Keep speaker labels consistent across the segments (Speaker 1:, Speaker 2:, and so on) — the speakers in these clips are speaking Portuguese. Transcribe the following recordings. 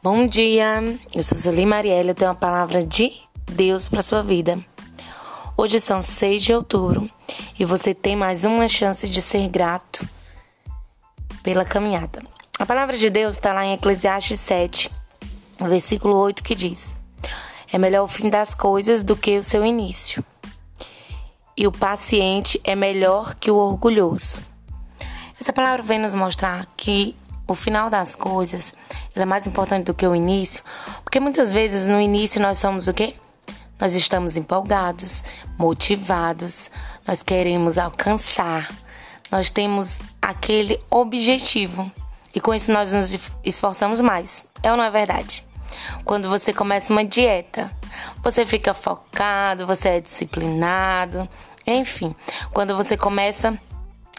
Speaker 1: Bom dia, eu sou Sueli Marielle, eu tenho uma palavra de Deus para sua vida. Hoje são 6 de outubro e você tem mais uma chance de ser grato pela caminhada. A palavra de Deus está lá em Eclesiastes 7, versículo 8, que diz: É melhor o fim das coisas do que o seu início, e o paciente é melhor que o orgulhoso. Essa palavra vem nos mostrar que o final das coisas é mais importante do que o início, porque muitas vezes no início nós somos o quê? Nós estamos empolgados, motivados, nós queremos alcançar, nós temos aquele objetivo e com isso nós nos esforçamos mais. É ou não é verdade? Quando você começa uma dieta, você fica focado, você é disciplinado, enfim, quando você começa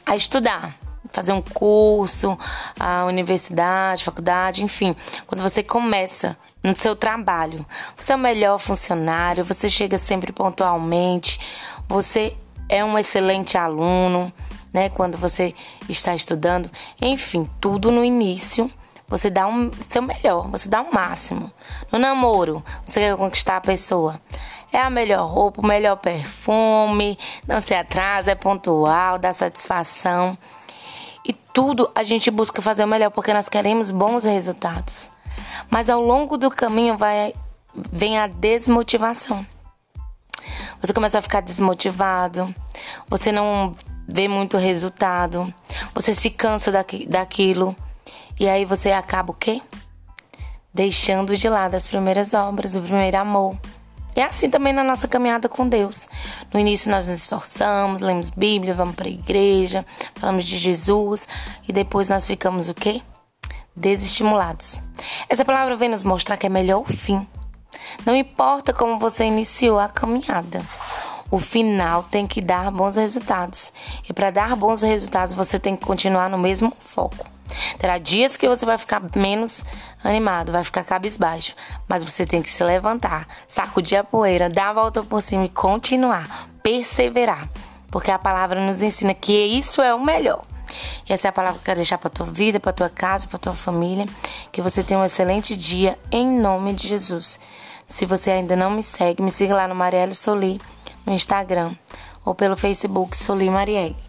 Speaker 1: a estudar, fazer um curso, a universidade, faculdade, enfim, quando você começa no seu trabalho, você é o melhor funcionário, você chega sempre pontualmente, você é um excelente aluno, né? Quando você está estudando, enfim, tudo no início você dá um seu melhor, você dá o um máximo. No namoro, você quer conquistar a pessoa. É a melhor roupa, o melhor perfume, não se atrasa, é pontual, dá satisfação. E tudo a gente busca fazer o melhor porque nós queremos bons resultados. Mas ao longo do caminho vai vem a desmotivação. Você começa a ficar desmotivado, você não vê muito resultado, você se cansa daqui, daquilo e aí você acaba o quê? Deixando de lado as primeiras obras, o primeiro amor. É assim também na nossa caminhada com Deus. No início nós nos esforçamos, lemos Bíblia, vamos para a igreja, falamos de Jesus e depois nós ficamos o quê? Desestimulados. Essa palavra vem nos mostrar que é melhor o fim. Não importa como você iniciou a caminhada. O final tem que dar bons resultados. E para dar bons resultados, você tem que continuar no mesmo foco. Terá dias que você vai ficar menos animado, vai ficar cabisbaixo, mas você tem que se levantar, sacudir a poeira, dar a volta por cima e continuar, perseverar, porque a palavra nos ensina que isso é o melhor. E essa é a palavra que eu quero deixar para tua vida, para tua casa, para tua família, que você tenha um excelente dia em nome de Jesus. Se você ainda não me segue, me siga lá no Marielle Soli no Instagram ou pelo Facebook Soli Marielle.